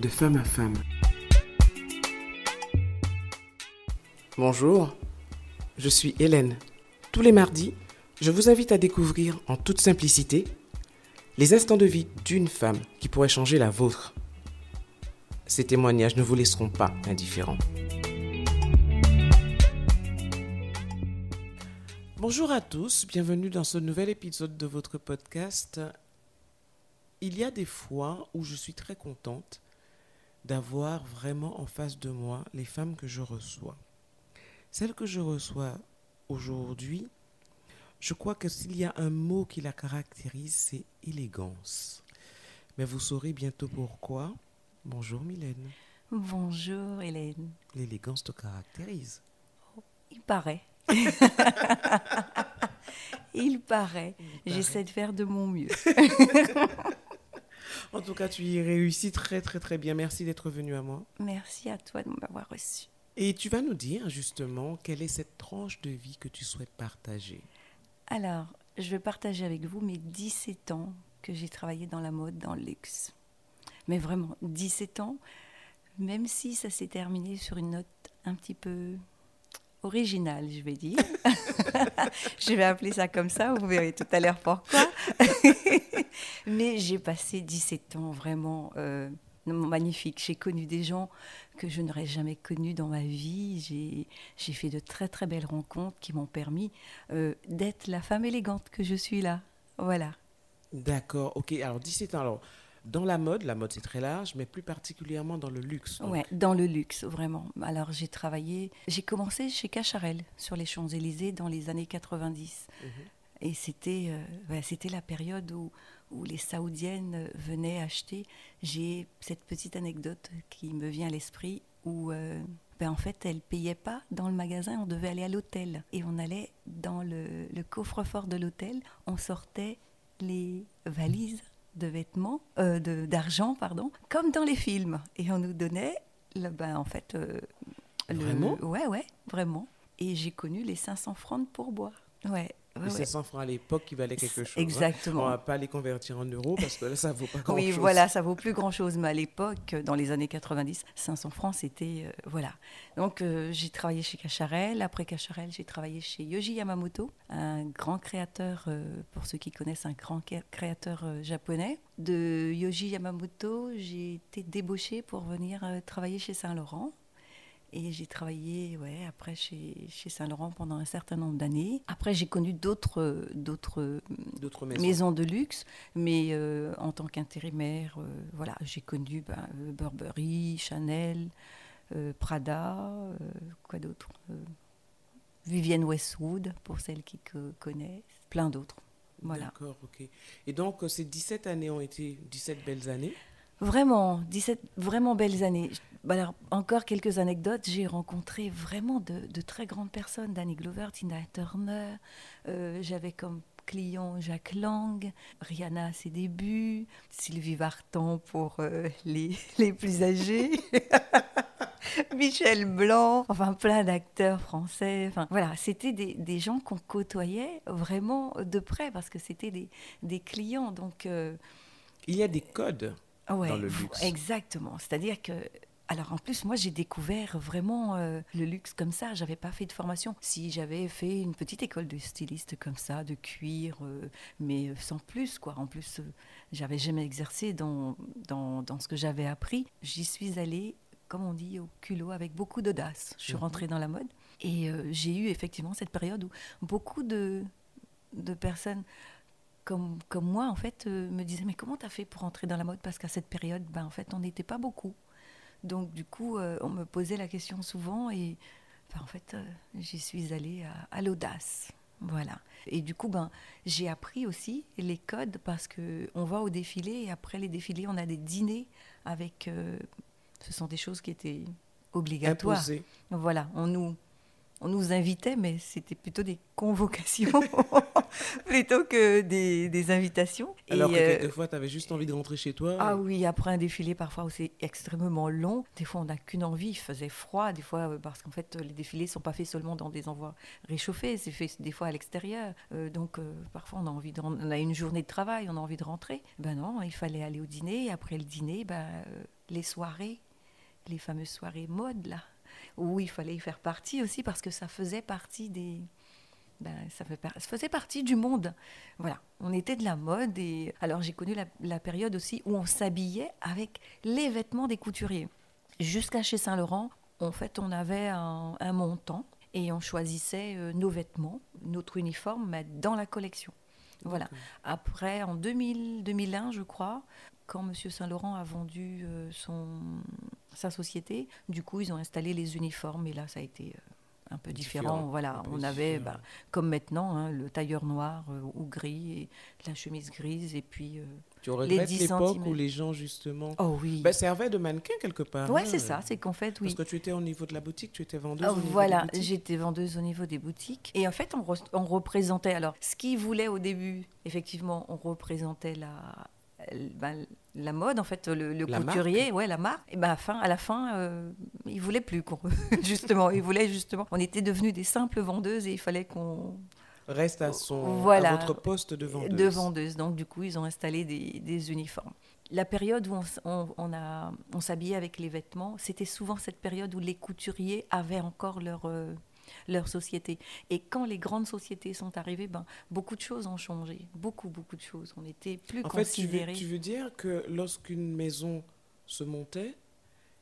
de femme à femme. Bonjour, je suis Hélène. Tous les mardis, je vous invite à découvrir en toute simplicité les instants de vie d'une femme qui pourrait changer la vôtre. Ces témoignages ne vous laisseront pas indifférents. Bonjour à tous, bienvenue dans ce nouvel épisode de votre podcast. Il y a des fois où je suis très contente d'avoir vraiment en face de moi les femmes que je reçois. Celle que je reçois aujourd'hui, je crois que s'il y a un mot qui la caractérise, c'est élégance. Mais vous saurez bientôt pourquoi. Bonjour Mylène. Bonjour Hélène. L'élégance te caractérise. Il paraît. Il paraît. J'essaie de faire de mon mieux. en tout cas, tu y réussis très très très bien. Merci d'être venu à moi. Merci à toi de m'avoir reçu. Et tu vas nous dire justement quelle est cette tranche de vie que tu souhaites partager? Alors, je vais partager avec vous mes 17 ans que j'ai travaillé dans la mode, dans le luxe. Mais vraiment, 17 ans, même si ça s'est terminé sur une note un petit peu original, je vais dire. je vais appeler ça comme ça, vous verrez tout à l'heure pourquoi. Mais j'ai passé 17 ans vraiment euh, magnifiques. J'ai connu des gens que je n'aurais jamais connus dans ma vie. J'ai fait de très très belles rencontres qui m'ont permis euh, d'être la femme élégante que je suis là. Voilà. D'accord, ok. Alors 17 ans, alors dans la mode, la mode c'est très large, mais plus particulièrement dans le luxe. Oui, dans le luxe, vraiment. Alors j'ai travaillé, j'ai commencé chez Cacharel sur les Champs-Élysées dans les années 90. Mhm. Et c'était euh, c'était la période où, où les Saoudiennes venaient acheter. J'ai cette petite anecdote qui me vient à l'esprit où euh, ben en fait, elles payaient pas dans le magasin, on devait aller à l'hôtel. Et on allait dans le, le coffre-fort de l'hôtel, on sortait les valises de vêtements, euh, d'argent, pardon, comme dans les films. Et on nous donnait, le, ben, en fait, euh, vraiment? Ouais, ouais, vraiment. Et j'ai connu les 500 francs de pourboire. Ouais, les 500 francs à l'époque qui valaient quelque chose. Hein. Exactement. On ne va pas les convertir en euros parce que là, ça vaut pas grand-chose. Oui, voilà, ça vaut plus grand-chose. Mais à l'époque, dans les années 90, 500 francs, c'était... Euh, voilà. Donc, euh, j'ai travaillé chez Cacharel. Après Cacharel, j'ai travaillé chez Yoji Yamamoto, un grand créateur, euh, pour ceux qui connaissent, un grand créateur japonais. De Yoji Yamamoto, j'ai été débauchée pour venir travailler chez Saint-Laurent et j'ai travaillé ouais, après chez, chez Saint-Laurent pendant un certain nombre d'années. Après, j'ai connu d'autres, d'autres, maisons. de luxe, mais euh, en tant qu'intérimaire, euh, voilà, j'ai connu ben, Burberry, Chanel, euh, Prada, quoi d'autre Vivienne Westwood, pour celles qui connaissent, plein d'autres. Voilà. D'accord, ok. Et donc, ces 17 années ont été 17 belles années? Vraiment, 17 vraiment belles années. Bah alors, encore quelques anecdotes. J'ai rencontré vraiment de, très grandes personnes. Danny Glover, Tina Turner. Euh, j'avais comme client Jacques Lang, Rihanna à ses débuts, Sylvie Vartan pour euh, les, les plus âgés. Michel Blanc, enfin plein d'acteurs français. Enfin voilà, c'était des, des, gens qu'on côtoyait vraiment de près parce que c'était des, des, clients. Donc euh, il y a des codes dans le luxe. Exactement. C'est-à-dire que alors en plus, moi j'ai découvert vraiment euh, le luxe comme ça. J'avais pas fait de formation. Si j'avais fait une petite école de styliste comme ça, de cuir, euh, mais sans plus quoi. En plus, euh, j'avais jamais exercé dans, dans, dans ce que j'avais appris. J'y suis allée, comme on dit, au culot, avec beaucoup d'audace. Je suis mhm. rentrée dans la mode et j'ai eu effectivement cette période où beaucoup de, de personnes comme, comme moi, en fait, me disaient Mais comment tu as fait pour entrer dans la mode Parce qu'à cette période, ben, en fait, on n'était pas beaucoup. Donc du coup, euh, on me posait la question souvent et en fait, euh, j'y suis allée à, l'audace. Voilà. Et du coup, ben, j'ai appris aussi les codes parce que on va au défilé et après les défilés, on a des dîners avec. Euh, ce sont des choses qui étaient obligatoires. Voilà. On nous on nous invitait, mais c'était plutôt des convocations plutôt que des, invitations. Alors que euh, quelquefois, tu avais juste envie de rentrer chez toi. Ah oui, après un défilé, parfois, où c'est extrêmement long. Des fois, on n'a qu'une envie, il faisait froid. Des fois, euh, parce qu'en fait, les défilés ne sont pas faits seulement dans des endroits réchauffés, c'est fait des fois à l'extérieur. Euh, donc, parfois, on a envie de, on a une journée de travail, on a envie de rentrer. Ben non, il fallait aller au dîner. Après le dîner, ben les soirées, les fameuses soirées mode, là, où il fallait y faire partie aussi parce que ça faisait partie des. Ben, ça, faisait partie du monde. Voilà, on était de la mode. Et alors j'ai connu la, période aussi où on s'habillait avec les vêtements des couturiers. Jusqu'à chez Saint-Laurent, en fait, on avait un, montant et on choisissait euh, nos vêtements, notre uniforme, dans la collection. Voilà. Après, en 2000, 2001, je crois, quand M. Saint-Laurent a vendu euh, son, sa société, du coup, ils ont installé les uniformes et là, ça a été euh, un peu différent. Voilà, on avait, bah, comme maintenant, hein, le tailleur noir euh, ou gris, et la chemise grise, et puis. Euh, tu regrettes l'époque où les gens, justement, oh, oui. bah, servaient de mannequin quelque part. Oui, hein, c'est ça, c'est qu'en fait, oui. Parce que tu étais au niveau de la boutique, tu étais vendeuse oh, au niveau Voilà, j'étais vendeuse au niveau des boutiques. Et en fait, on, on représentait, alors, ce qu'ils voulaient au début, effectivement, on représentait la, ben, la mode, en fait, le, couturier, ouais, la marque. Et ben, à, fin, à la fin, euh, il voulait plus justement, il voulait justement. On était devenus des simples vendeuses et il fallait qu'on reste à son à votre poste de vendeuse. De vendeuse. Donc du coup, ils ont installé des, uniformes. La période où on, on, a, on s'habillait avec les vêtements, c'était souvent cette période où les couturiers avaient encore leur, euh, leur société. Et quand les grandes sociétés sont arrivées, ben, beaucoup de choses ont changé. Beaucoup, beaucoup de choses. On était plus en considérés. Fait, tu, veux, dire que lorsqu'une maison se montait,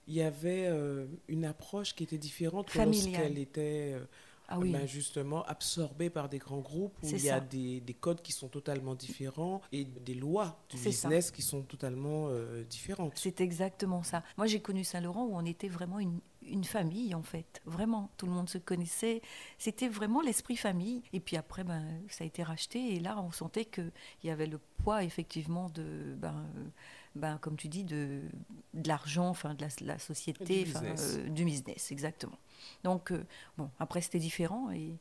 il y avait euh, une approche qui était différente lorsqu'elle était euh, ah ben, justement absorbée par des grands groupes où il y a des, des, codes qui sont totalement différents et des lois du business qui sont totalement euh, différentes. C'est exactement ça. Moi, j'ai connu Saint-Laurent où on était vraiment une, une famille en fait, vraiment. Tout le monde se connaissait. C'était vraiment l'esprit famille. Et puis après, ben, ça a été racheté et là, on sentait qu'il y avait le poids effectivement de, ben, ben, comme tu dis, de, de l'argent, enfin de la, société, du business. Euh, du business, exactement. Donc euh, bon, après c'était différent et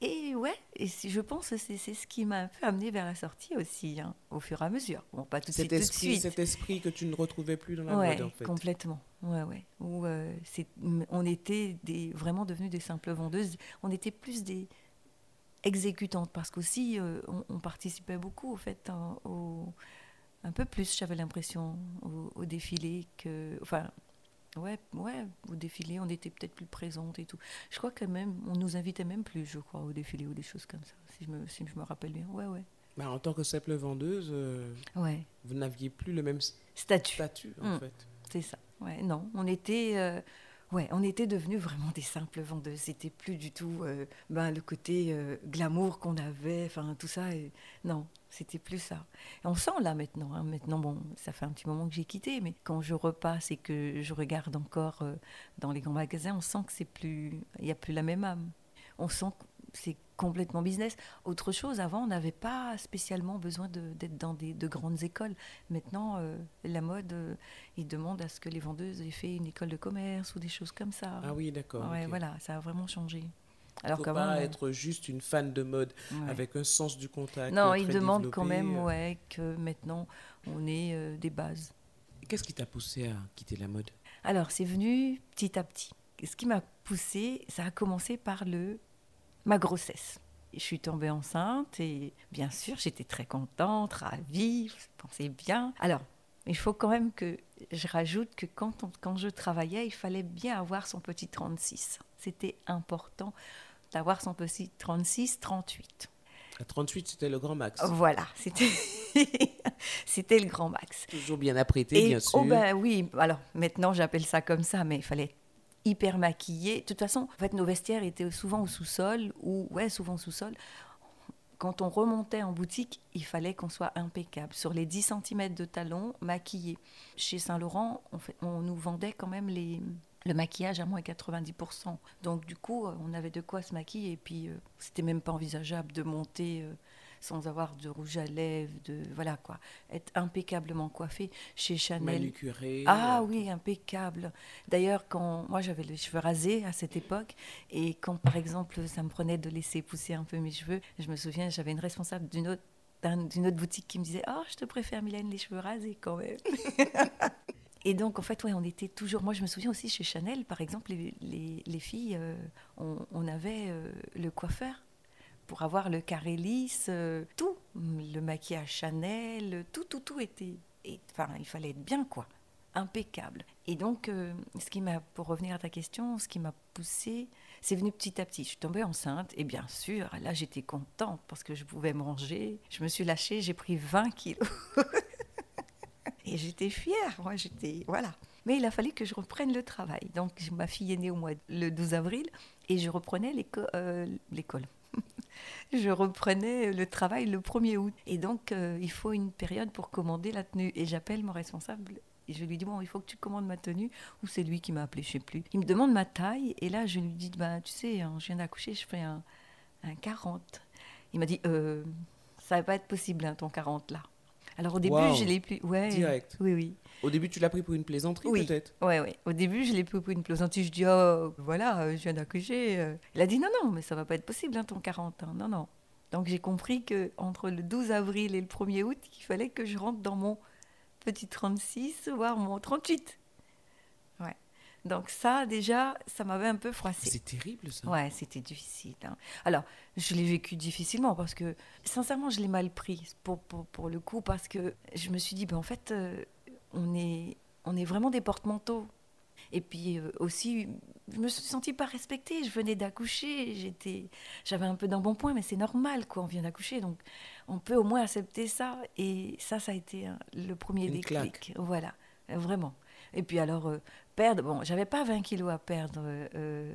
et ouais, et je pense que c'est ce qui m'a un peu amené vers la sortie aussi, hein, au fur et à mesure. Bon, pas tout, cet esprit, tout de suite. Cet esprit que tu ne retrouvais plus dans la mode, en fait. complètement. Ouais, ouais. Où, euh, on était des, vraiment devenus des simples vendeuses. On était plus des exécutantes, parce qu'aussi, euh, on, participait beaucoup, au fait, hein, au, un peu plus, j'avais l'impression, au, au, défilé que... Enfin, Ouais, ouais, au défilé, on était peut-être plus présente et tout. Je crois que même, on nous invitait même plus, je crois, au défilé ou des choses comme ça, si je me, si je me rappelle bien. Ouais, ouais. Bah, en tant que simple vendeuse, euh, ouais. vous n'aviez plus le même statut. statut en mm. fait. C'est ça. Ouais, non, on était, euh, ouais, on était devenus vraiment des simples vendeuses. C'était plus du tout euh, ben, le côté glamour qu'on avait, enfin tout ça. Non, c'était plus ça. on sent là maintenant. Hein, maintenant, bon, ça fait un petit moment que j'ai quitté, mais quand je repasse et que je regarde encore euh, dans les grands magasins, on sent que c'est plus, il n'y a plus la même âme. On sent que c'est complètement business. Autre chose, avant, on n'avait pas spécialement besoin d'être dans des, de grandes écoles. Maintenant, euh, la mode, euh, il demande à ce que les vendeuses aient fait une école de commerce ou des choses comme ça. Ah oui, d'accord. Ouais, voilà, ça a vraiment changé. Alors faut pas être juste une fan de mode avec un sens du contact. Non, il demande quand même euh. ouais, que maintenant on ait euh, des bases. Qu'est-ce qui t'a poussé à quitter la mode? Alors c'est venu petit à petit. Ce qui m'a poussé, ça a commencé par le ma grossesse. Je suis tombée enceinte et bien sûr j'étais très contente, ravie, je pensais bien. Alors il faut quand même que je rajoute que quand, quand je travaillais, il fallait bien avoir son petit 36. C'était important d'avoir son petit 36, 38. À 38, c'était le grand max. Voilà, c'était c'était le grand max. Toujours bien apprêté, bien sûr. Oh ben oui, alors maintenant j'appelle ça comme ça, mais il fallait hyper maquillé. De toute façon, en fait, nos vestiaires étaient souvent au sous-sol, ou ouais, souvent sous-sol. Quand on remontait en boutique, il fallait qu'on soit impeccable. Sur les 10 cm de talons, maquillés. Chez Saint-Laurent, on, on nous vendait quand même les, le maquillage à moins 90%. Donc du coup, euh, on avait de quoi se maquiller et puis euh, c'était même pas envisageable de monter euh, sans avoir de rouge à lèvres, de voilà quoi, être impeccablement coiffé chez Chanel. Manucuré. Ah oui, impeccable. D'ailleurs, quand moi j'avais les cheveux rasés à cette époque et quand par exemple ça me prenait de laisser pousser un peu mes cheveux, je me souviens, j'avais une responsable d'une autre d'une autre boutique qui me disait Oh, je te préfère, Mylène, les cheveux rasés quand même. Et donc, en fait, ouais, on était toujours. Moi, je me souviens aussi chez Chanel, par exemple, les, les, filles, euh, on, avait euh, le coiffeur pour avoir le carré lisse, euh, tout. Le maquillage Chanel, tout, tout, tout était. Enfin, il fallait être bien, quoi. impeccable. Et donc, euh, ce qui m'a, pour revenir à ta question, ce qui m'a poussée, c'est venu petit à petit. Je suis tombée enceinte et bien sûr, là, j'étais contente parce que je pouvais manger. Je me suis lâchée, j'ai pris 20 kilos. et j'étais fière, moi, j'étais, voilà. Mais il a fallu que je reprenne le travail. Donc, ma fille est née au mois le 12 avril et je reprenais euh, l'école. je reprenais le travail le 1er août. Et donc, euh, il faut une période pour commander la tenue. Et j'appelle mon responsable et je lui dis, bon, il faut que tu commandes ma tenue. Ou c'est lui qui m'a appelé, je sais plus. Il me demande ma taille. Et là, je lui dis, bah, tu sais, hein, je viens d'accoucher, je fais un, 40. Il m'a dit, euh, ça va pas être possible, hein, ton 40 là. Alors au début, je l'ai plus. Ouais. Direct. Oui, oui. Au début, tu l'as pris pour une plaisanterie, peut-être Oui, oui. Au début, je l'ai pris pour une plaisanterie. Je dis, oh, voilà, je viens d'accoucher. Il a dit, non, non, mais ça va pas être possible, hein, ton 40 ans. Non, non. Donc j'ai compris que entre le 12 avril et le 1er août, il fallait que je rentre dans mon petit 36, voire mon 38. Donc ça, déjà, ça m'avait un peu froissé. C'est terrible, ça. Ouais, c'était difficile. Hein. Alors, je l'ai vécu difficilement parce que, sincèrement, je l'ai mal pris pour, pour, pour, le coup parce que je me suis dit, ben, en fait, euh, on, est, on est vraiment des porte-manteaux. Et puis euh, aussi, je me suis sentie pas respectée. Je venais d'accoucher, j'étais, j'avais un peu d'embonpoint, mais c'est normal, quoi. On vient d'accoucher, donc on peut au moins accepter ça. Et ça, ça a été le premier déclic. Voilà, vraiment. Et puis alors, euh, perdre, bon, j'avais pas 20 kilos à perdre euh,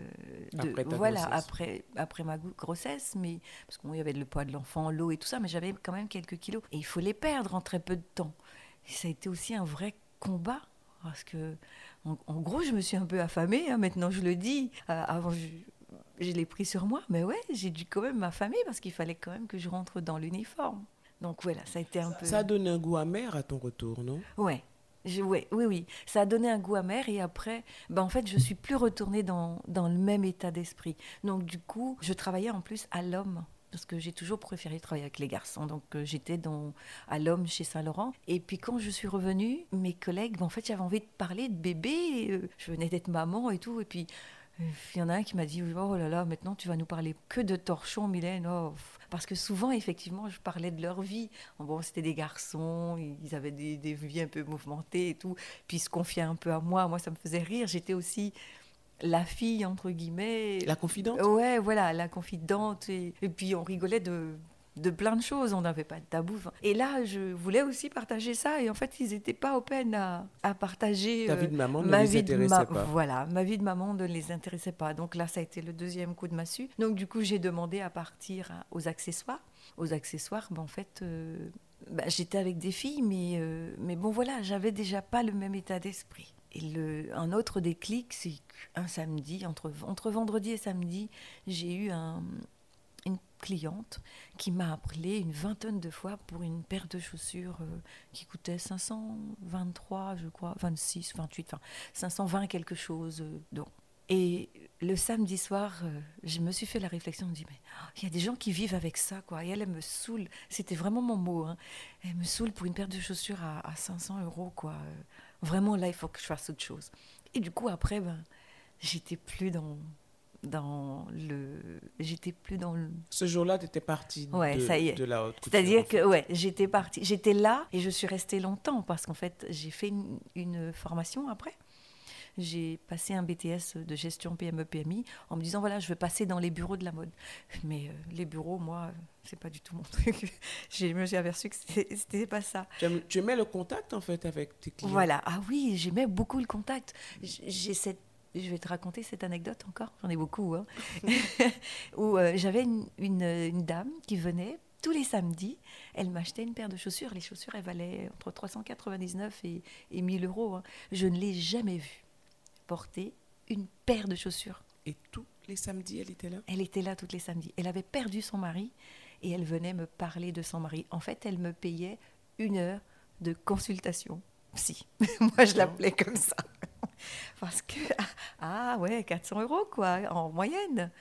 de, après voilà, après, après ma grossesse, mais parce qu'il y avait le poids de l'enfant, l'eau et tout ça, mais j'avais quand même quelques kilos. Et il faut les perdre en très peu de temps. Et ça a été aussi un vrai combat, parce que, en, gros, je me suis un peu affamée, hein, maintenant je le dis. avant, je, je l'ai pris sur moi, mais ouais, j'ai dû quand même m'affamer parce qu'il fallait quand même que je rentre dans l'uniforme. Donc voilà, ça a été un peu. Ça a donné un goût amer à ton retour, non? Ouais. Oui, oui, ça a donné un goût amer et après, ben en fait, je suis plus retournée dans, dans le même état d'esprit. Donc du coup, je travaillais en plus à l'homme parce que j'ai toujours préféré travailler avec les garçons. Donc euh, j'étais dans, à l'homme chez Saint-Laurent. Et puis quand je suis revenue, mes collègues, ben, en fait j'avais envie de parler de bébé. Euh, je venais d'être maman et tout. Et puis il y en a un qui m'a dit Oh là là, maintenant tu vas nous parler que de torchons, Mylène. Oh, parce que souvent, effectivement, je parlais de leur vie. Bon, c'était des garçons, ils avaient des, des, vies un peu mouvementées et tout. Puis ils se confiaient un peu à moi. Moi, ça me faisait rire. J'étais aussi la fille, entre guillemets. La confidente? Ouais, voilà, la confidente. Et, et puis on rigolait de, de plein de choses, on n'avait pas de tabou. Et là, je voulais aussi partager ça, et en fait, ils n'étaient pas open à, à partager. Ta vie de maman ne les intéressait pas. Voilà, ma vie de maman ne les intéressait pas. Donc là, ça a été le deuxième coup de massue. Donc du coup, j'ai demandé à partir aux accessoires. Aux accessoires, ben, en fait, euh, ben, j'étais avec des filles, mais, euh, mais bon, voilà, j'avais déjà pas le même état d'esprit. Et le, un autre déclic, c'est qu'un samedi, entre, entre vendredi et samedi, j'ai eu un, une cliente qui m'a appelé une vingtaine de fois pour une paire de chaussures euh, qui coûtait 523, je crois, 26, 28, enfin 520 quelque chose. Euh, Et le samedi soir, euh, je me suis fait la réflexion, je me dis, mais oh, il y a des gens qui vivent avec ça, quoi. Et elle, elle me saoule, c'était vraiment mon mot, hein. elle me saoule pour une paire de chaussures à, à 500 euros, quoi. Vraiment, là, il faut que je fasse autre chose. Et du coup, après, ben, j'étais plus dans, dans le j'étais plus dans le ce jour-là tu étais partie de, ça y est. de la haute c'est-à-dire que ouais j'étais partie j'étais là et je suis restée longtemps parce qu'en fait j'ai fait une, formation après. J'ai passé un BTS de gestion PME PMI en me disant voilà je veux passer dans les bureaux de la mode. Mais euh, les bureaux moi c'est pas du tout mon truc. Je me suis aperçue que c'était pas ça. Tu aimais le contact en fait avec tes clients? Voilà. Ah oui j'aimais beaucoup le contact. J'ai cette je vais te raconter cette anecdote encore, j'en ai beaucoup, hein. où euh, j'avais une, dame qui venait tous les samedis, elle m'achetait une paire de chaussures. Les chaussures, elles valaient entre 399 et, et 1000 euros. Hein. Je ne l'ai jamais vue porter une paire de chaussures. Et tous les samedis, elle était là? Elle était là tous les samedis. Elle avait perdu son mari et elle venait me parler de son mari. En fait, elle me payait une heure de consultation Si, Moi, je l'appelais comme ça. Parce que, ah ouais, 400 euros, quoi, en moyenne.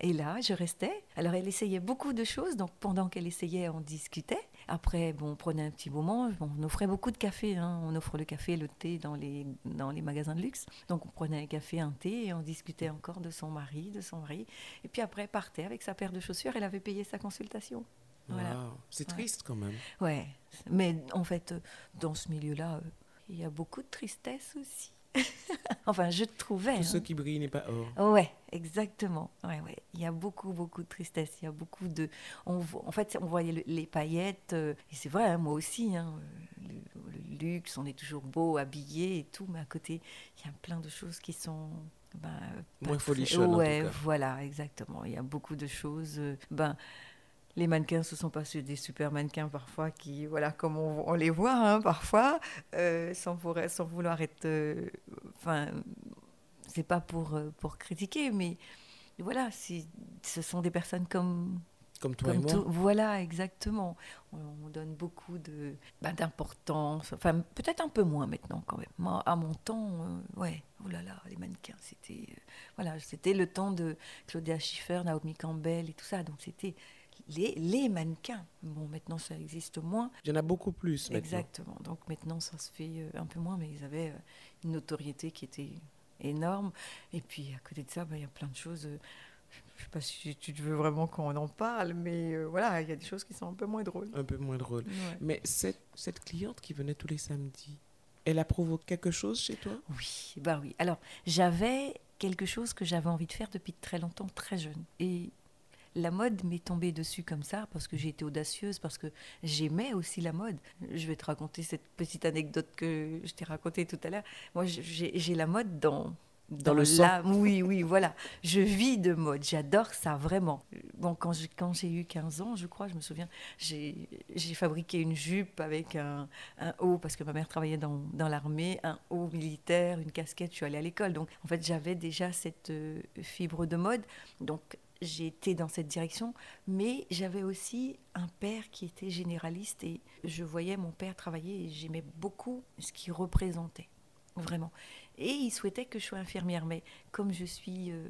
Et là, je restais. Alors, elle essayait beaucoup de choses. Donc, pendant qu'elle essayait, on discutait. Après, bon, on prenait un petit moment. on offrait beaucoup de café. Hein. On offre le café, le thé dans les, dans les magasins de luxe. Donc, on prenait un café, un thé, et on discutait encore de son mari, de son mari. Et puis après, partait avec sa paire de chaussures. Elle avait payé sa consultation. Voilà. C'est triste quand même. Ouais. Mais en fait, dans ce milieu-là, il y a beaucoup de tristesse aussi. enfin, je trouvais. Tout ce hein. qui brille n'est pas or. Ouais, exactement. Ouais, ouais. Il y a beaucoup, beaucoup de tristesse. Il y a beaucoup de. On, vo- en fait, on voyait le- les paillettes. euh, et c'est vrai, hein, moi aussi. hein, le, le luxe, on est toujours beau, habillé et tout. Mais à côté, il y a plein de choses qui sont. Ben, Moins très- folichonnes, en tout Ouais, cas. voilà, exactement. Il y a beaucoup de choses. euh, ben, les mannequins, ce sont pas ceux- des super mannequins parfois qui, voilà, comme on, on les voit hein, parfois, euh, sans, vouloir, sans vouloir être, euh, enfin, c'est pas pour euh, pour critiquer, mais voilà, ce sont des personnes comme Comme toi comme et moi. tout- voilà, exactement. On, on donne beaucoup de ben, d'importance. Enfin, peut-être un peu moins maintenant quand même. Moi, à mon temps, euh, ouais, oh là là, les mannequins, c'était euh, voilà, c'était le temps de Claudia Schiffer, Naomi Campbell et tout ça. Donc c'était les, les mannequins. Bon, maintenant ça existe moins. Il y en a beaucoup plus maintenant. Exactement. Donc maintenant ça se fait euh, un peu moins, mais ils avaient euh, une notoriété qui était énorme. Et puis à côté de ça, ben, il y a plein de choses. euh, je sais pas si tu veux vraiment qu'on en parle, mais euh, voilà, il y a des choses qui sont un peu moins drôles. Un peu moins drôle. Ouais. Mais cette, cette cliente qui venait tous les samedis, elle a provoqué quelque chose chez toi? Oui, bah oui. Alors, j'avais quelque chose que j'avais envie de faire depuis très longtemps, très jeune. Et la mode m'est tombée dessus comme ça parce que j'ai été audacieuse, parce que j'aimais aussi la mode. Je vais te raconter cette petite anecdote que je t'ai racontée tout à l'heure. Moi, j'ai la mode dans Dans le sang. Oui, oui, voilà. Je vis de mode. J'adore ça, vraiment. Bon, quand j'ai quand eu 15 ans, je crois, je me souviens, j'ai j'ai fabriqué une jupe avec un, un haut, parce que ma mère travaillait dans, dans l'armée, un haut militaire, une casquette. Je suis allée à l'école. Donc, en fait, j'avais déjà cette euh, fibre de mode. Donc, j'ai été dans cette direction. Mais j'avais aussi un père qui était généraliste et je voyais mon père travailler et j'aimais beaucoup ce qu'il représentait. Vraiment. Et il souhaitait que je sois infirmière. Mais comme je suis euh,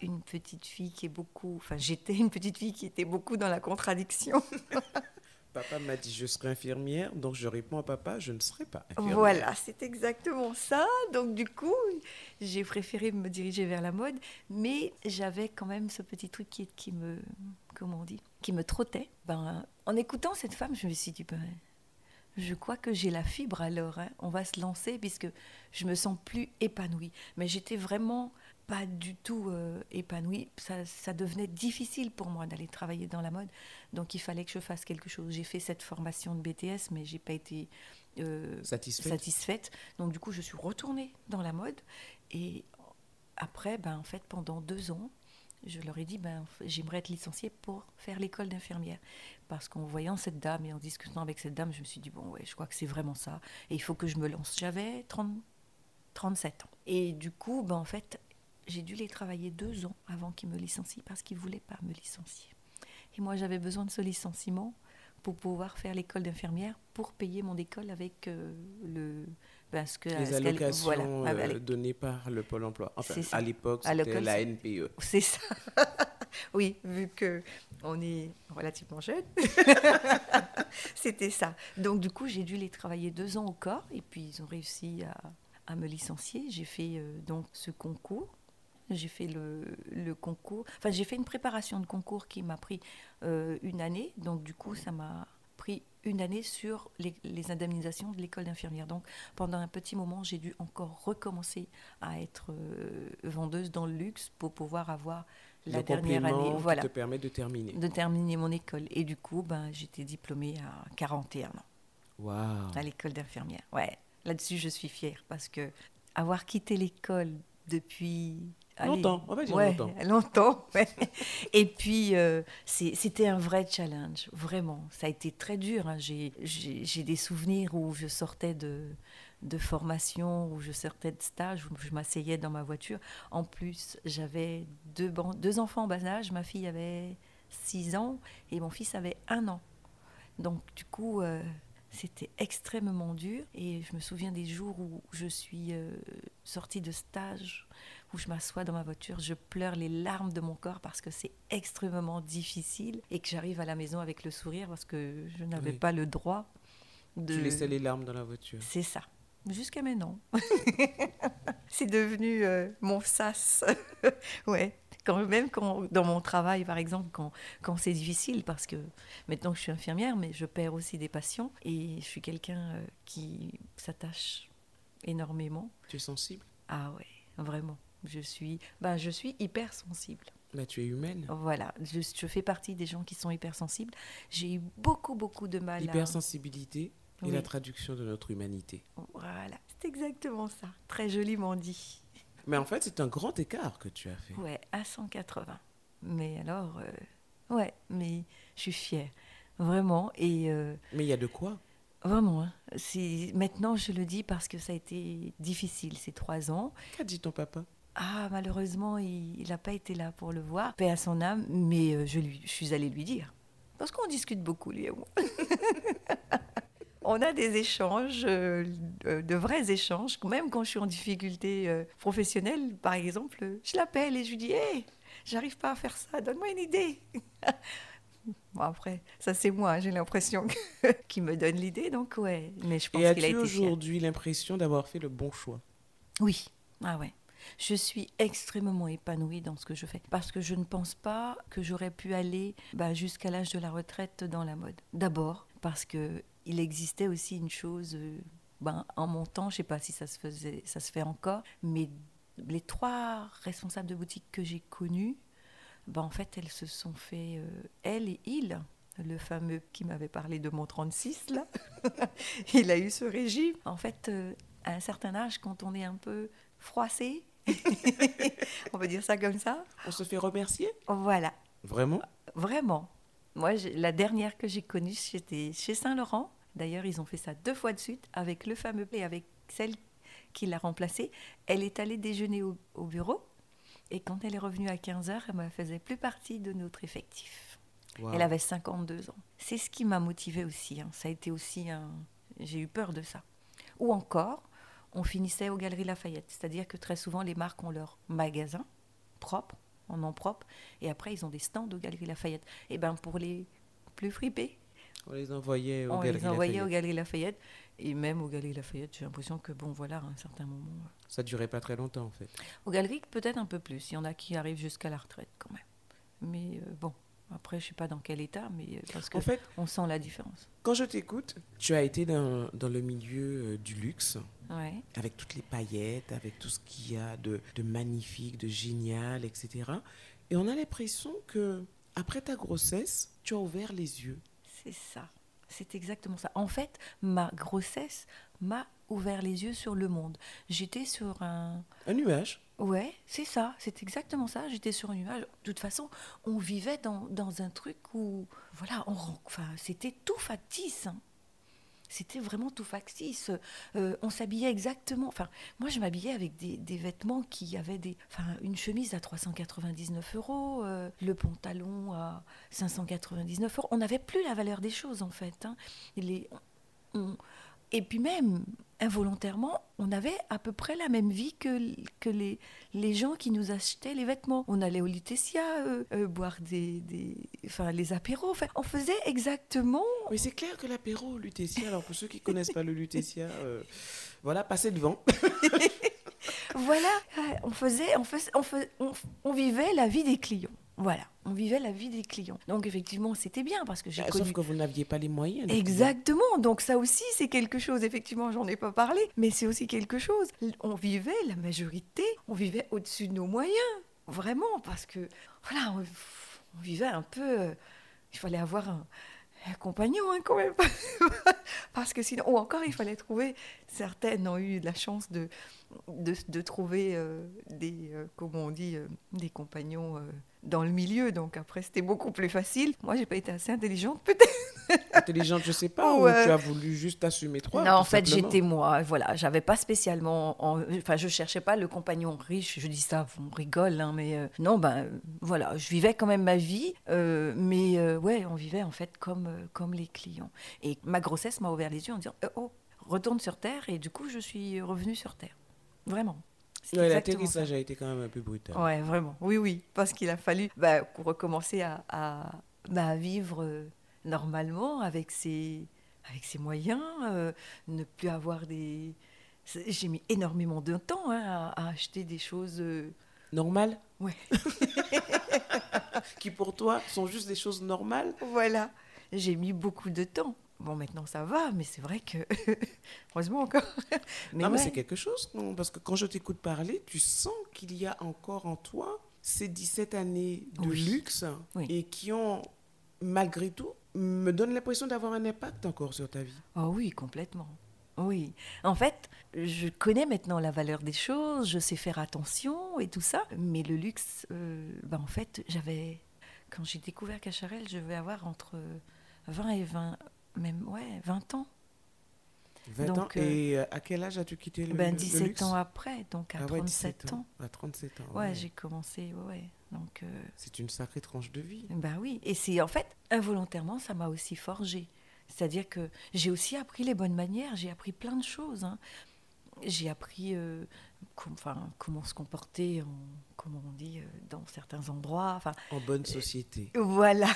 une petite fille qui est beaucoup. Enfin, j'étais une petite fille qui était beaucoup dans la contradiction. Papa m'a dit je serai infirmière, donc je réponds à papa, je ne serai pas infirmière. Voilà, c'est exactement ça. Donc du coup, j'ai préféré me diriger vers la mode, mais j'avais quand même ce petit truc qui, me, comment on dit, qui me trottait. Ben, en écoutant cette femme, je me suis dit, ben, je crois que j'ai la fibre alors. hein. On va se lancer puisque je me sens plus épanouie. Mais j'étais vraiment pas du tout euh, épanouie. Ça, ça devenait difficile pour moi d'aller travailler dans la mode. Donc il fallait que je fasse quelque chose. J'ai fait cette formation de BTS, mais j'ai pas été euh, Satisfaite satisfaite. Donc du coup, je suis retournée dans la mode. Et après, ben, en fait, pendant deux ans, je leur ai dit, ben, j'aimerais être licenciée pour faire l'école d'infirmière. Parce qu'en voyant cette dame et en discutant avec cette dame, je me suis dit, bon, ouais, je crois que c'est vraiment ça. Et il faut que je me lance. J'avais 30 37 ans. Et du coup, ben, en fait, j'ai dû les travailler deux ans avant qu'ils me licencient parce qu'ils ne voulaient pas me licencier. Et moi, j'avais besoin de ce licenciement pour pouvoir faire l'école d'infirmière, pour payer mon école avec euh, le... Parce que, Les allocations voilà, euh, avec- données par le Pôle emploi. Enfin, à l'époque, c'était la NPE. C'est ça. oui, vu que on est relativement jeune. C'était ça. Donc du coup, j'ai dû les travailler deux ans corps et puis ils ont réussi à, à me licencier. J'ai fait euh, donc ce concours. J'ai fait le, le concours. Enfin, j'ai fait une préparation de concours qui m'a pris euh, une année. Donc du coup, ça m'a pris une année sur les, les indemnisations de l'école d'infirmière. Donc pendant un petit moment, j'ai dû encore recommencer à être euh, vendeuse dans le luxe pour pouvoir avoir la le dernière année qui voilà, te permet de terminer. de terminer mon école. Et du coup, ben, j'étais diplômée à 41 ans Waouh à l'école d'infirmière. Ouais, là-dessus, je suis fière parce que avoir quitté l'école depuis. Allez, Longtemps, on va dire ouais, longtemps. longtemps, ouais. Et puis, euh, c'était un vrai challenge, vraiment. Ça a été très dur. hein. J'ai- des souvenirs où je sortais de, de formation, où je sortais de stage, où je m'asseyais dans ma voiture. En plus, j'avais deux, enfants en bas âge. Ma fille avait 6 ans et mon fils avait un an. Donc, du coup, euh, c'était extrêmement dur. Et je me souviens des jours où je suis euh, sortie de stage, où je m'assois dans ma voiture, je pleure les larmes de mon corps parce que c'est extrêmement difficile et que j'arrive à la maison avec le sourire parce que je n'avais Oui. pas le droit de. Tu laissais les larmes dans la voiture. C'est ça. Jusqu'à maintenant. c'est devenu euh, mon sas. ouais. Quand, même quand, dans mon travail, par exemple, quand, quand c'est difficile, parce que maintenant que je suis infirmière, mais je perds aussi des patients et je suis quelqu'un euh, qui s'attache énormément. Tu es sensible? Ah ouais, vraiment. Je suis, ben, je suis hypersensible. Bah, tu es humaine. Voilà, je, je fais partie des gens qui sont hypersensibles. J'ai eu beaucoup, beaucoup de mal à... L'hypersensibilité est Oui. la traduction de notre humanité. Voilà, c'est exactement ça. Très joliment dit. Mais en fait, c'est un grand écart que tu as fait. Ouais, à 180. Mais alors, euh, ouais, mais je suis fière. Vraiment. Et euh, Mais il y a de quoi? vraiment, hein, maintenant je le dis parce que ça a été difficile ces trois ans. Qu'a dit ton papa? Ah, malheureusement, il n'a pas été là pour le voir. Paix à son âme, mais euh, je, lui, je suis allée lui dire. Parce qu'on discute beaucoup, lui et moi. On a des échanges, euh, euh, de vrais échanges. Même quand je suis en difficulté euh, professionnelle, par exemple, je l'appelle et je lui dis Hé, j'arrive pas à faire ça, donne-moi une idée. bon, après, ça c'est moi, j'ai l'impression qu'il me donne l'idée, donc ouais. Mais je pense Et qu'il a été aujourd'hui l'impression d'avoir fait le bon choix? Oui, ah ouais. Je suis extrêmement épanouie dans ce que je fais parce que je ne pense pas que j'aurais pu aller bah, jusqu'à l'âge de la retraite dans la mode. D'abord parce que il existait aussi une chose, euh, ben, en mon temps, je sais pas si ça se fait encore, mais les trois responsables de boutique que j'ai connus, ben, en fait, elles se sont fait, euh, elle et il, le fameux qui m'avait parlé de mon 36 là, il a eu ce régime. En fait, euh, à un certain âge, quand on est un peu froissé, on peut dire ça comme ça, On se fait remercier voilà, Vraiment vraiment. Moi, la dernière que j'ai connue, c'était chez Saint-Laurent. D'ailleurs, ils ont fait ça deux fois de suite avec le fameux et avec celle qui l'a remplacée. Elle est allée déjeuner au, au bureau et quand elle est revenue à 15h, elle ne faisait plus partie de notre effectif. Wow. Elle avait 52 ans. C'est ce qui m'a motivée aussi. hein. Ça a été aussi un... J'ai eu peur de ça. Ou encore, on finissait aux Galeries Lafayette. C'est-à-dire que très souvent, les marques ont leur magasin propre, en nom propre, et après, ils ont des stands aux Galeries Lafayette. Et bien, pour les plus fripés, On les envoyait au on les Galeries envoyait Lafayette. aux Galeries Lafayette. Et même aux Galeries Lafayette, j'ai l'impression que, bon, voilà, à un certain moment... euh, Ça durait pas très longtemps en fait. Aux Galeries, peut-être un peu plus. Il y en a qui arrivent jusqu'à la retraite, quand même. Mais euh, bon, après, je ne sais pas dans quel état, mais euh, parce que En fait, on sent la différence. quand je t'écoute, tu as été dans, dans le milieu euh, du luxe, Ouais. avec toutes les paillettes, avec tout ce qu'il y a de, de magnifique, de génial, etc. Et on a l'impression que après ta grossesse, tu as ouvert les yeux. C'est ça. C'est exactement ça. En fait, ma grossesse m'a ouvert les yeux sur le monde. J'étais sur un... Un nuage. Ouais, c'est ça. C'est exactement ça. J'étais sur un nuage. De toute façon, on vivait dans, dans un truc où... Voilà, on, enfin, c'était tout factice. hein. C'était vraiment tout factice. Euh, on s'habillait exactement. Moi, je m'habillais avec des, vêtements qui avaient des. Une chemise à 399 euros, euh, le pantalon à 599 euros. On n'avait plus la valeur des choses, en fait. hein. Les, et puis même, involontairement, on avait à peu près la même vie que, que les, les gens qui nous achetaient les vêtements. On allait au Lutetia euh, euh, boire des, des, enfin, les apéros. Enfin, on faisait exactement Mais c'est clair que l'apéro au Lutetia, alors pour ceux qui connaissent pas le Lutetia, euh, voilà, passez devant. Voilà, on faisait, on faisait, on, fais- on, on vivait la vie des clients. Voilà, on vivait la vie des clients. Donc effectivement, c'était bien parce que j'ai Ah, connu. Sauf que vous n'aviez pas les moyens. Exactement. Donc ça aussi, c'est quelque chose. Effectivement, j'en ai pas parlé, mais c'est aussi quelque chose. On vivait, la majorité, on vivait au-dessus de nos moyens. Vraiment, parce que voilà, on, on vivait un peu. euh, il fallait avoir un compagnon hein, quand même, parce que sinon, ou encore, il fallait trouver. Certaines ont eu la chance de de, de trouver euh, des, euh, comment on dit, euh, des compagnons. dans le milieu, donc après c'était beaucoup plus facile. Moi, j'ai pas été assez intelligente, peut-être. Intelligente, je sais pas, ou tu as voulu juste assumer toi. non, en fait, j'étais moi. Voilà, j'avais pas spécialement. en- Enfin, je cherchais pas le compagnon riche. Je dis ça, on rigole, hein, mais euh, non, ben voilà, je vivais quand même ma vie, euh, mais euh, ouais, on vivait en fait comme comme les clients. Et ma grossesse m'a ouvert les yeux en disant euh, oh, retourne sur terre. Et du coup, je suis revenue sur terre. Vraiment. Ouais. L'atterrissage a été quand même un peu brutal. Ouais, vraiment. Oui, oui. Parce qu'il a fallu bah, recommencer à, à- bah, vivre normalement avec ses, avec ses moyens, euh, ne plus avoir des. J'ai mis énormément de temps hein, à, à acheter des choses. euh, Normal Ouais. Qui pour toi sont juste des choses normales Voilà. J'ai mis beaucoup de temps. Bon, maintenant ça va, mais c'est vrai que. Heureusement encore. mais non, mais c'est quelque chose, non Parce que quand je t'écoute parler, tu sens qu'il y a encore en toi ces 17 années de luxe et qui ont, malgré tout, me donnent l'impression d'avoir un impact encore sur ta vie. Oh oui, complètement. Oui. En fait, je connais maintenant la valeur des choses, je sais faire attention et tout ça, mais le luxe, euh, ben en fait, j'avais. Quand j'ai découvert Cacharel, je vais avoir entre 20 et 20, même, ouais, 20 ans. 20 ans. Et euh, à quel âge as-tu quitté le, ben, 17 ans après, donc à 37 ah ans. À 37 ans. Ouais, j'ai commencé, ouais. Donc. Euh, c'est une sacrée tranche de vie. Ben oui. Et c'est en fait, involontairement, ça m'a aussi forgé. C'est-à-dire que j'ai aussi appris les bonnes manières, j'ai appris plein de choses. Hein. J'ai appris euh, comment se comporter, en, comment on dit, dans certains endroits. En bonne société. voilà.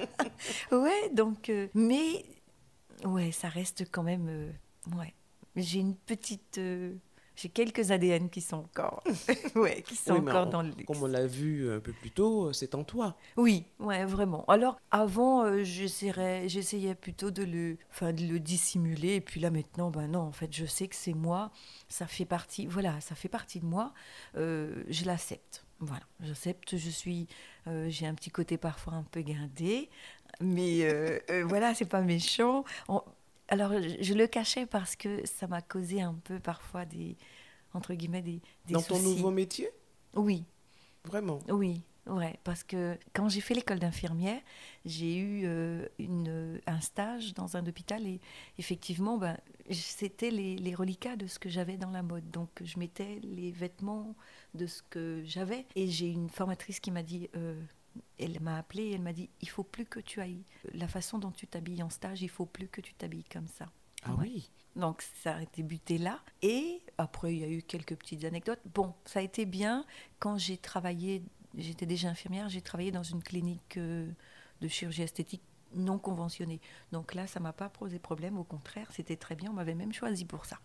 ouais, donc, mais ouais, ça reste quand même. Euh, ouais. J'ai une petite. Euh, j'ai quelques ADN qui sont encore, ouais, qui sont encore dans le luxe. Comme on l'a vu un peu plus tôt, c'est en toi. Oui, ouais, vraiment. Alors avant, euh, j'essayais plutôt de le, enfin, de le dissimuler, et puis là maintenant, ben non, en fait, je sais que c'est moi, ça fait partie, voilà, ça fait partie de moi, je l'accepte. Voilà, j'accepte, je suis, j'ai un petit côté parfois un peu guindé, mais euh, euh, voilà, c'est pas méchant. Alors, je, le cachais parce que ça m'a causé un peu parfois des, entre guillemets, des, des Dans ton nouveau métier? Oui. Vraiment? Oui, ouais, parce que quand j'ai fait l'école d'infirmière, j'ai eu euh, une, un stage dans un hôpital et effectivement, ben, c'était les, les, reliquats de ce que j'avais dans la mode. Donc, je mettais les vêtements de ce que j'avais. Et j'ai une formatrice qui m'a dit elle m'a appelé et elle m'a dit il faut plus que tu ailles. La façon dont tu t'habilles en stage il faut plus que tu t'habilles comme ça. Ah oui. Donc ça a débuté là. Et après il y a eu quelques petites anecdotes. Bon ça a été bien. Quand j'ai travaillé j'étais déjà infirmière j'ai travaillé dans une clinique euh, de chirurgie esthétique non conventionnée. Donc là ça m'a pas posé problème. Au contraire c'était très bien. On m'avait même choisi pour ça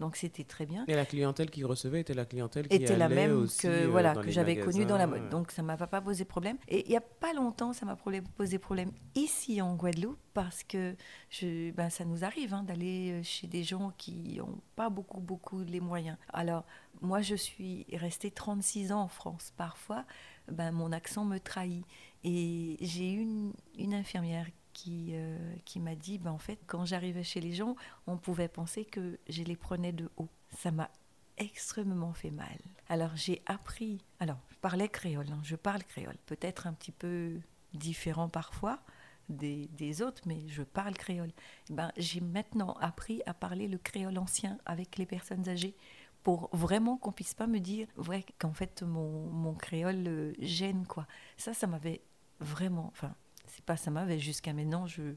donc c'était très bien. Et la clientèle qui recevait était la clientèle qui était la même que euh, voilà que j'avais connue dans la mode. Donc ça m'a pas posé problème. Et il y a pas longtemps, ça m'a posé problème ici en Guadeloupe parce que je, ben, ça nous arrive hein, d'aller euh, chez des gens qui n'ont pas beaucoup beaucoup les moyens. Alors moi je suis restée 36 ans en France. Parfois, ben, mon accent me trahit. Et j'ai une, une infirmière qui, euh, qui m'a dit, ben, en fait, quand j'arrivais chez les gens, on pouvait penser que je les prenais de haut. Ça m'a extrêmement fait mal. Alors j'ai appris, alors je parlais créole, hein, je parle créole, peut-être un petit peu différent parfois des, des autres, mais je parle créole. Ben, j'ai maintenant appris à parler le créole ancien avec les personnes âgées pour vraiment qu'on puisse pas me dire ouais, qu'en fait mon, mon créole euh, gêne quoi. Ça, ça m'avait vraiment, enfin c'est pas ça m'avait jusqu'à maintenant, je,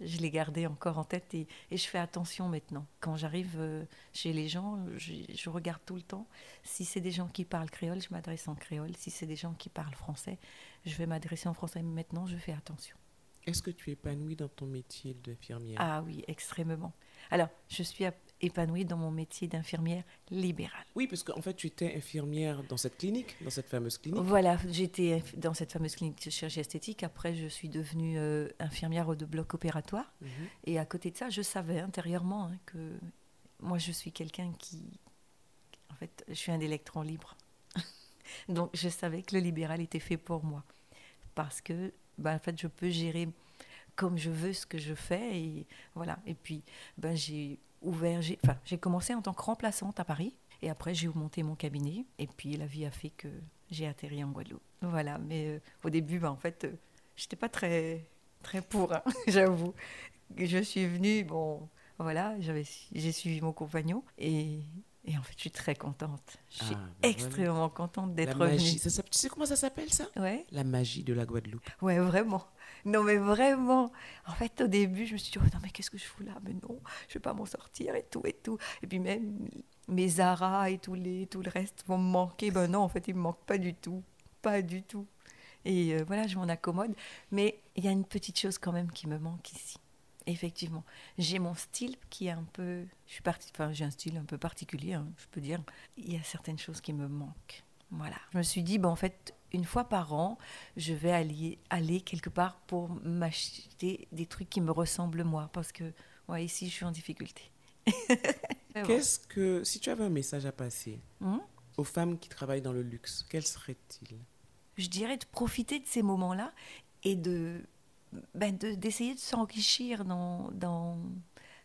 je l'ai gardé encore en tête et, et, je fais attention maintenant. Quand j'arrive euh, chez les gens, je, je, regarde tout le temps. Si c'est des gens qui parlent créole, je m'adresse en créole. Si c'est des gens qui parlent français, je vais m'adresser en français. Mais maintenant, je fais attention. Est-ce que tu es épanouie dans ton métier d'infirmière Ah oui, extrêmement. Alors, je suis épanouie dans mon métier d'infirmière libérale. Oui, parce qu'en fait, tu étais infirmière dans cette clinique, dans cette fameuse clinique. Voilà, j'étais dans cette fameuse clinique de chirurgie esthétique. Après, je suis devenue euh, infirmière de bloc opératoire. Mhm. Et à côté de ça, je savais intérieurement hein, que moi, je suis quelqu'un qui... En fait, je suis un électron libre. Donc, je savais que le libéral était fait pour moi. Parce que, ben, en fait, je peux gérer comme je veux ce que je fais. Et voilà. Et puis, ben, j'ai ouvert, j'ai, enfin, j'ai commencé en tant que remplaçante à Paris. Et après, j'ai monté mon cabinet. Et puis, la vie a fait que j'ai atterri en Guadeloupe. Voilà. Mais euh, au début, ben, en fait, euh, j'étais pas très, très pour, hein, j'avoue. Je suis venue, bon, voilà, j'avais, j'ai suivi mon compagnon. Et, et en fait, je suis très contente. Je suis ah, ben extrêmement contente d'être venue. tu sais comment ça s'appelle ça? Ouais. La magie de la Guadeloupe. Ouais, vraiment. Non, mais vraiment. En fait, au début, je me suis dit, oh, non, mais qu'est-ce que je fous là? Mais non, je vais pas m'en sortir et tout et tout. Et puis même mes Zara et tout, les, tout le reste vont me manquer. Ben non, en fait, ils me manquent pas du tout. Pas du tout. Et euh, voilà, je m'en accommode. Mais il y a une petite chose quand même qui me manque ici effectivement. J'ai mon style qui est un peu. Je suis parti, enfin, j'ai un style un peu particulier, hein, je peux dire. Il y a certaines choses qui me manquent. Voilà. Je me suis dit, ben, en fait, une fois par an, je vais aller, aller quelque part pour m'acheter des trucs qui me ressemblent moi, parce que ouais, ici, je suis en difficulté. Qu'est-ce que, si tu avais un message à passer Hmm? aux femmes qui travaillent dans le luxe, quel serait-il? Je dirais de profiter de ces moments-là et de ben de- d'essayer de s'enrichir dans, dans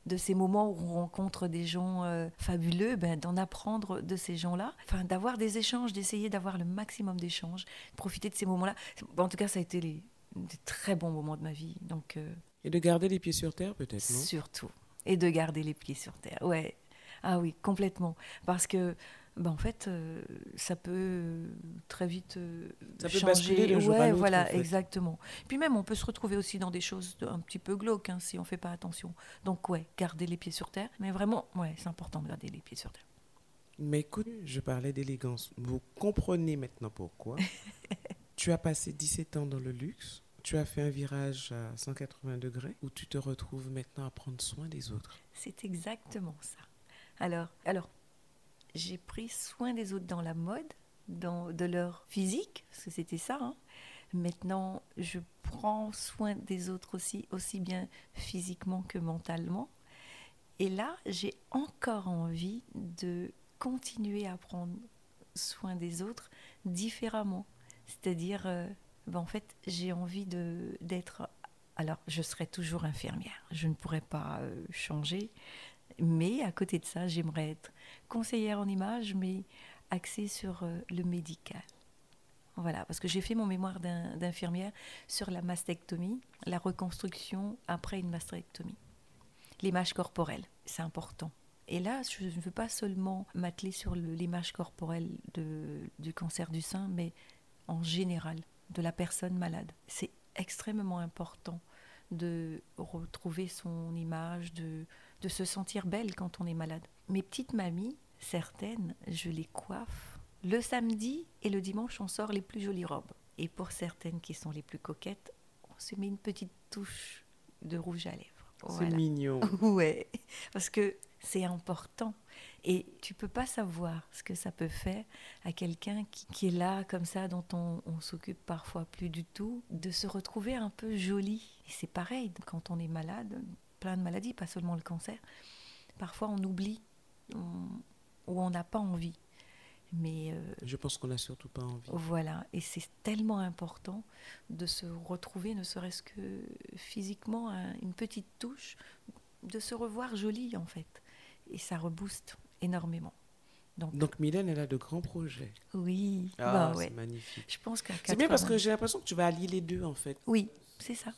de ces moments où on rencontre des gens euh, fabuleux, ben, d'en apprendre de ces gens-là, enfin d'avoir des échanges, d'essayer d'avoir le maximum d'échanges, profiter de ces moments-là. En tout cas, ça a été les, des très bons moments de ma vie, donc euh, Et de garder les pieds sur terre, peut-être, surtout et de garder les pieds sur terre. Ouais, ah oui, complètement, parce que ben, en fait, euh, ça peut très vite euh, Ça peut changer. basculer jour à ouais, voilà, en fait. exactement. Puis même, on peut se retrouver aussi dans des choses un petit peu glauques hein, si on fait pas attention. Donc ouais, garder les pieds sur terre. Mais vraiment, ouais, c'est important de garder les pieds sur terre. Mais écoute, je parlais d'élégance. Vous comprenez maintenant pourquoi. tu as passé 17 ans dans le luxe. Tu as fait un virage à 180 degrés où tu te retrouves maintenant à prendre soin des autres. C'est exactement ça. Alors, alors, j'ai pris soin des autres dans la mode, dans, de leur physique, parce que c'était ça. hein. Maintenant, je prends soin des autres aussi, aussi bien physiquement que mentalement. Et là, j'ai encore envie de continuer à prendre soin des autres différemment. C'est-à-dire, euh, ben, en fait, j'ai envie d'être... Alors, je serai toujours infirmière. Je ne pourrais pas euh, changer. Mais à côté de ça, j'aimerais être conseillère en images, mais axée sur euh, le médical. Voilà, parce que j'ai fait mon mémoire d'in- d'infirmière sur la mastectomie, la reconstruction après une mastectomie. L'image corporelle, c'est important. Et là, je ne veux pas seulement m'atteler sur l'image corporelle de- du cancer du sein, mais en général, de la personne malade. C'est extrêmement important de retrouver son image, de, de se sentir belle quand on est malade. Mes petites mamies, certaines, je les coiffe. Le samedi et le dimanche, on sort les plus jolies robes. Et pour certaines qui sont les plus coquettes, on se met une petite touche de rouge à lèvres. C'est mignon. Ouais, parce que c'est important. Et tu peux pas savoir ce que ça peut faire à quelqu'un qui, qui est là, comme ça, dont on, on s'occupe parfois plus du tout, de se retrouver un peu joli. Et c'est pareil, quand on est malade, plein de maladies, pas seulement le cancer, parfois on oublie on- ou on n'a pas envie. Mais euh, Je pense qu'on n'a surtout pas envie. voilà, et c'est tellement important de se retrouver, ne serait-ce que physiquement, un- une petite touche, de se revoir jolie en fait. Et ça rebooste énormément. Donc, Donc Mylène, elle a de grands projets. oui, Ah, bah ouais. c'est magnifique. Je pense qu'à C'est bien parce que 80 j'ai l'impression que tu vas allier les deux, en fait. Oui, c'est ça.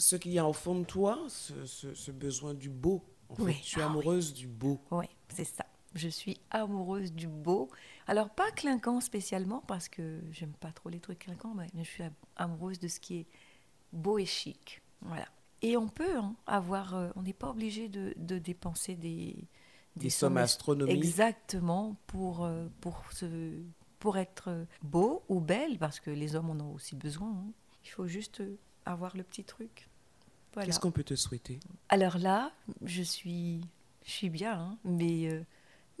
Ce qu'il y a au fond de toi, ce, ce- ce besoin du beau. En fait, Oui. tu es Ah oui. amoureuse du beau. Oui, c'est ça. Je suis amoureuse du beau. Alors, pas clinquant spécialement, parce que j'aime pas trop les trucs clinquants, mais je suis am- amoureuse de ce qui est beau et chic. Voilà. Et on peut hein, avoir. euh, on n'est pas obligé de, de dépenser des, Des sommes astronomiques. Exactement, pour, euh, pour, se, pour être beau ou belle, parce que les hommes en ont aussi besoin. hein. Il faut juste euh, avoir le petit truc. Voilà. Qu'est-ce qu'on peut te souhaiter? Alors là, je suis, je suis bien, hein, mais euh,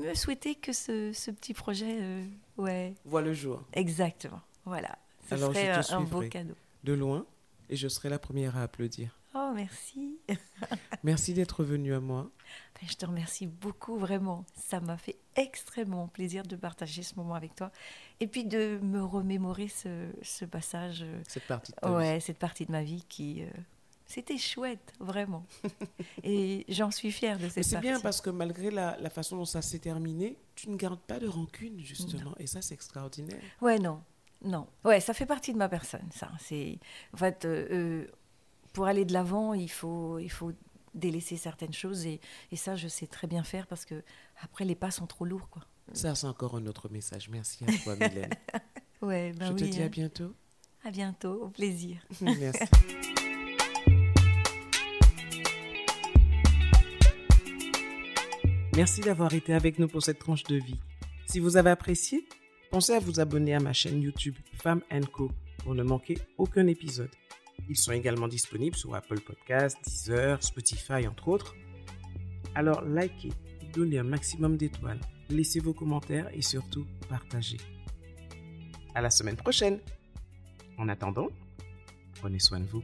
me souhaiter que ce, ce petit projet, euh, ouais, Vois le jour. exactement, voilà, ce Alors, je serait te un, beau cadeau. De loin. Et je serai la première à applaudir. Oh, merci. Merci d'être venu à moi. Ben, Je te remercie beaucoup, vraiment. Ça m'a fait extrêmement plaisir de partager ce moment avec toi et puis de me remémorer ce, ce passage, euh, Cette partie de ta vie. ouais, cette partie de ma vie qui, euh, c'était chouette, vraiment. et j'en suis fière de cette c'est bien parce que malgré la, la façon dont ça s'est terminé, tu ne gardes pas de rancune, justement. Et ça, c'est extraordinaire. Ouais, non. Non. Ouais, ça fait partie de ma personne, ça. C'est en fait euh, euh, pour aller de l'avant, il faut il faut délaisser certaines choses et, et ça je sais très bien faire parce que après les pas sont trop lourds quoi. Ça, c'est encore un autre message. Merci à toi, Mylène. Ouais, ben je te dis hein. à bientôt. à bientôt, au plaisir. Merci. Merci d'avoir été avec nous pour cette tranche de vie. Si vous avez apprécié, pensez à vous abonner à ma chaîne YouTube Femme Co pour ne manquer aucun épisode. Ils sont également disponibles sur Apple Podcasts, Deezer, Spotify, entre autres. Alors likez, donnez un maximum d'étoiles, laissez vos commentaires et surtout partagez. À la semaine prochaine! En attendant, prenez soin de vous.